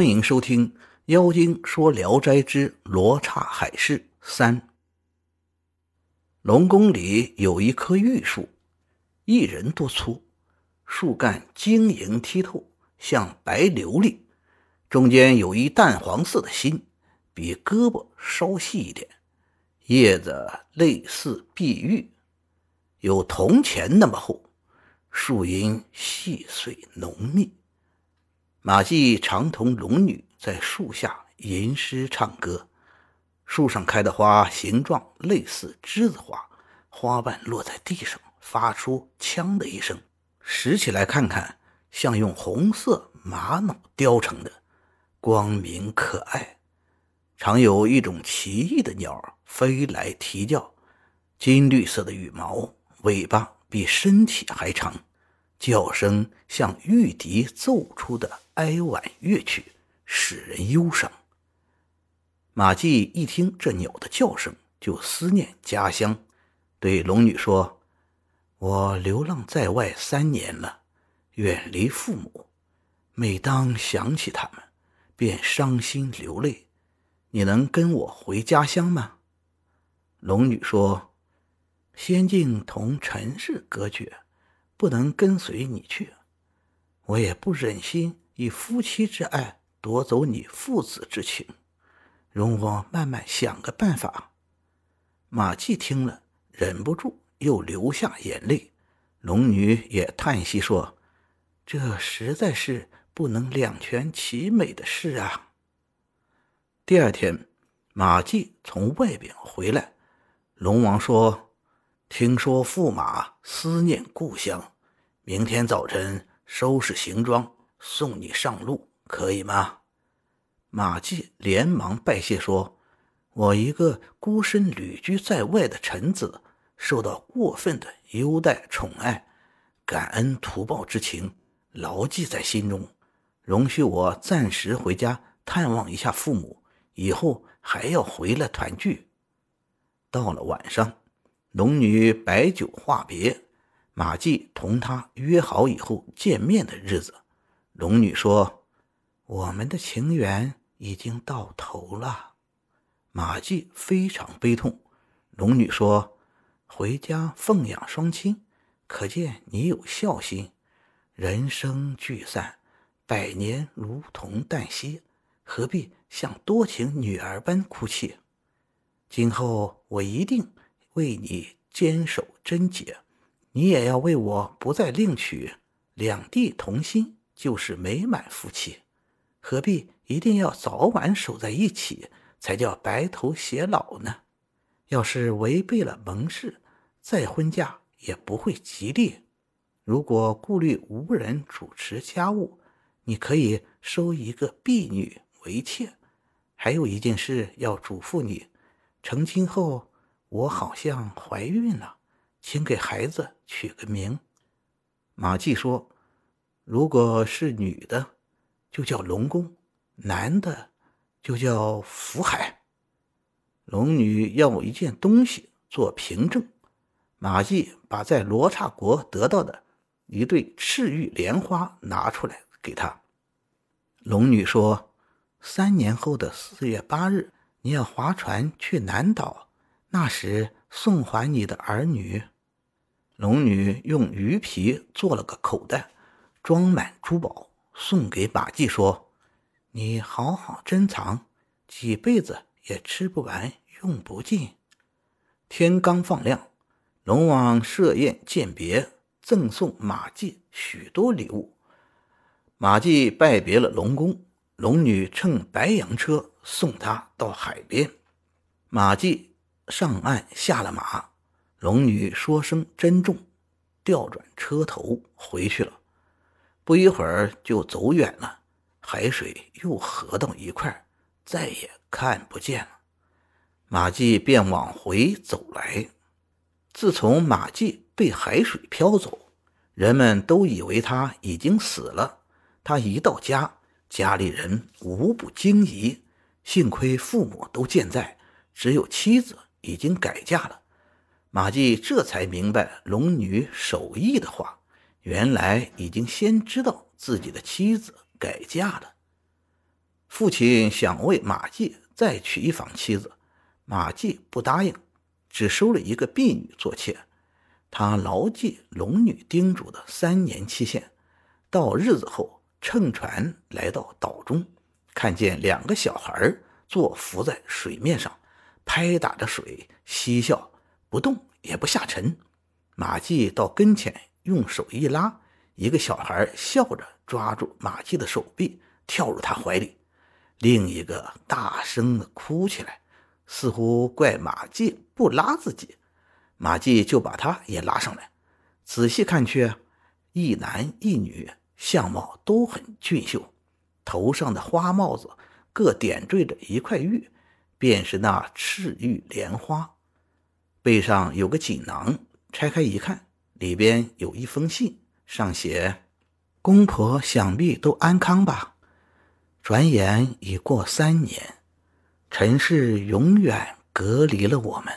欢迎收听《妖精说聊斋之罗刹海市三》。龙宫里有一棵玉树，一人多粗，树干晶莹剔透，像白琉璃，中间有一淡黄色的心，比胳膊稍细一点，叶子类似碧玉，有铜钱那么厚，树荫细碎浓密。马季常同龙女在树下吟诗唱歌，树上开的花形状类似栀子花，花瓣落在地上，发出“锵”的一声，拾起来看看，像用红色玛瑙雕成的，光明可爱。常有一种奇异的鸟飞来啼叫，金绿色的羽毛，尾巴比身体还长。叫声像玉笛奏出的哀婉乐曲，使人忧伤。马季一听这鸟的叫声，就思念家乡，对龙女说：“我流浪在外三年了，远离父母，每当想起他们，便伤心流泪。你能跟我回家乡吗？”龙女说：“仙境同尘世隔绝。”不能跟随你去，我也不忍心以夫妻之爱夺走你父子之情，容我慢慢想个办法。马季听了，忍不住又流下眼泪。龙女也叹息说：“这实在是不能两全其美的事啊。”第二天，马季从外边回来，龙王说。听说驸马思念故乡，明天早晨收拾行装送你上路，可以吗？马季连忙拜谢说：“我一个孤身旅居在外的臣子，受到过分的优待宠爱，感恩图报之情牢记在心中。容许我暂时回家探望一下父母，以后还要回来团聚。”到了晚上。龙女摆酒话别，马季同他约好以后见面的日子。龙女说：“我们的情缘已经到头了。”马季非常悲痛。龙女说：“回家奉养双亲，可见你有孝心。人生聚散，百年如同旦夕，何必像多情女儿般哭泣？今后我一定。”为你坚守贞洁，你也要为我不再另娶，两地同心就是美满夫妻，何必一定要早晚守在一起才叫白头偕老呢？要是违背了盟誓，再婚嫁也不会吉利。如果顾虑无人主持家务，你可以收一个婢女为妾。还有一件事要嘱咐你：成亲后。我好像怀孕了，请给孩子取个名。马季说：“如果是女的，就叫龙宫；男的，就叫福海。”龙女要一件东西做凭证。马季把在罗刹国得到的一对赤玉莲花拿出来给他。龙女说：“三年后的四月八日，你要划船去南岛。”那时送还你的儿女，龙女用鱼皮做了个口袋，装满珠宝，送给马季说：“你好好珍藏，几辈子也吃不完，用不尽。”天刚放亮，龙王设宴饯别，赠送马季许多礼物。马季拜别了龙宫，龙女乘白羊车送他到海边，马季。上岸下了马，龙女说声珍重，调转车头回去了。不一会儿就走远了，海水又合到一块，再也看不见了。马季便往回走来。自从马季被海水漂走，人们都以为他已经死了。他一到家，家里人无不惊疑。幸亏父母都健在，只有妻子。已经改嫁了，马季这才明白龙女守义的话，原来已经先知道自己的妻子改嫁了。父亲想为马季再娶一房妻子，马季不答应，只收了一个婢女做妾。他牢记龙女叮嘱的三年期限，到日子后乘船来到岛中，看见两个小孩坐浮在水面上，拍打着水嬉笑，不动也不下沉。马季到跟前，用手一拉，一个小孩笑着抓住马季的手臂，跳入他怀里；另一个大声的哭起来，似乎怪马季不拉自己。马季就把他也拉上来，仔细看去，一男一女，相貌都很俊秀，头上的花帽子各点缀着一块玉，便是那赤玉莲花。背上有个锦囊，拆开一看，里边有一封信，上写：“公婆想必都安康吧？转眼已过三年，尘世永远隔离了我们。”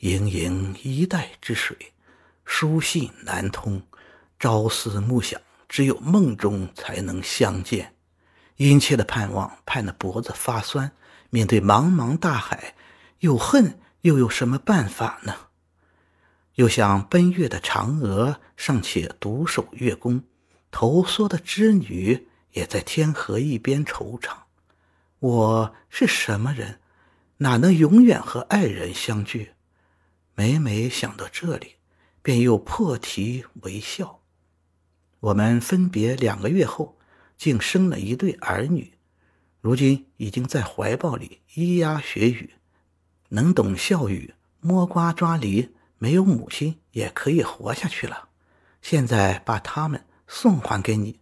盈盈一带之水，书信难通，朝思暮想，只有梦中才能相见。殷切的盼望，盼得脖子发酸。面对茫茫大海，有恨又有什么办法呢？又像奔月的嫦娥尚且独守月宫，投梭的织女也在天河一边惆怅。我是什么人，哪能永远和爱人相聚？每每想到这里，便又破涕为笑。我们分别两个月后，竟生了一对儿女，如今已经在怀抱里咿呀学语，能懂笑语，摸瓜抓梨，没有母亲也可以活下去了。现在把他们送还给你，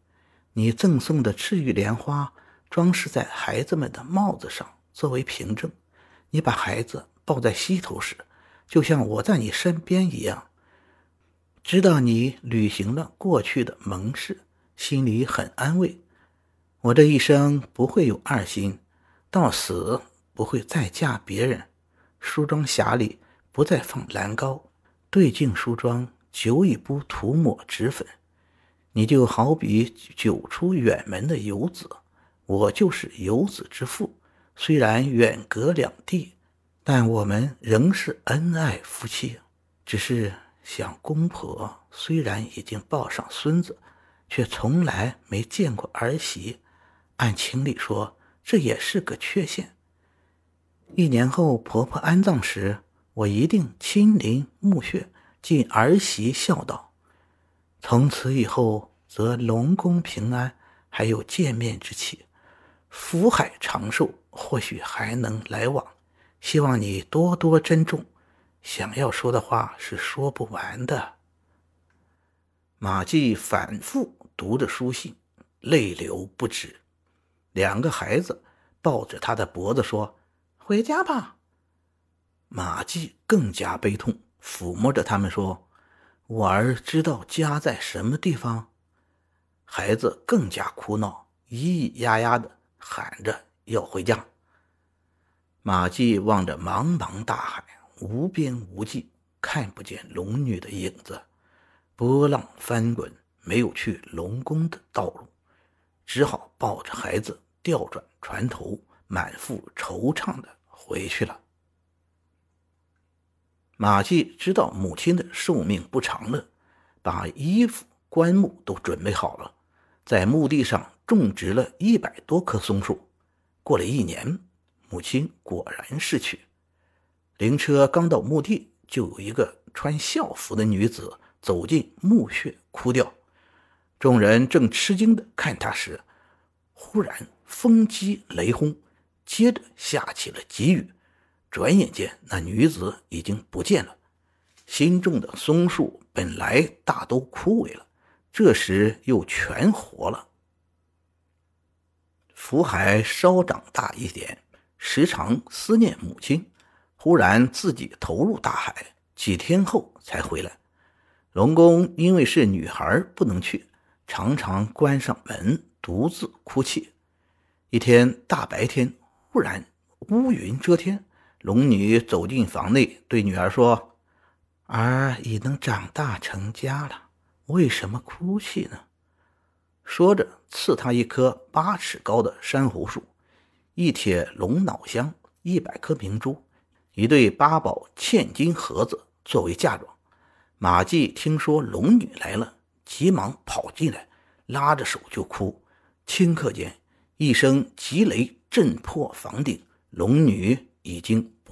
你赠送的赤玉莲花装饰在孩子们的帽子上，作为凭证。你把孩子抱在膝头时。就像我在你身边一样，知道你履行了过去的盟誓，心里很安慰。我这一生不会有二心，到死不会再嫁别人。梳妆匣里不再放蓝膏，对镜梳妆久已不涂抹脂粉。你就好比久出远门的游子，我就是游子之父。虽然远隔两地。但我们仍是恩爱夫妻，只是想公婆虽然已经抱上孙子，却从来没见过儿媳。按情理说，这也是个缺陷。一年后婆婆安葬时，我一定亲临墓穴，尽儿媳孝道。从此以后，则龙宫平安，还有见面之期，福海长寿，或许还能来往。希望你多多珍重，想要说的话是说不完的。马季反复读着书信，泪流不止。两个孩子抱着他的脖子说：“回家吧。”马季更加悲痛，抚摸着他们说：“我儿知道家在什么地方。”孩子更加哭闹，咿咿呀呀的喊着要回家。马季望着茫茫大海，无边无际，看不见龙女的影子。波浪翻滚，没有去龙宫的道路，只好抱着孩子调转船头，满腹惆怅的回去了。马季知道母亲的寿命不长了，把衣服、棺木都准备好了，在墓地上种植了一百多棵松树。过了一年。母亲果然逝去，灵车刚到墓地，就有一个穿校服的女子走进墓穴哭掉。众人正吃惊的看她时，忽然风击雷轰，接着下起了急雨。转眼间，那女子已经不见了。新种的松树本来大都枯萎了，这时又全活了。福海稍长大一点。时常思念母亲，忽然自己投入大海，几天后才回来。龙宫因为是女孩，不能去，常常关上门，独自哭泣。一天大白天，忽然乌云遮天，龙女走进房内，对女儿说：“儿已能长大成家了，为什么哭泣呢？”说着，赐她一棵八尺高的珊瑚树。一帖龙脑香，一百颗明珠，一对八宝嵌金盒子作为嫁妆。马季听说龙女来了，急忙跑进来，拉着手就哭。顷刻间，一声急雷震破房顶，龙女已经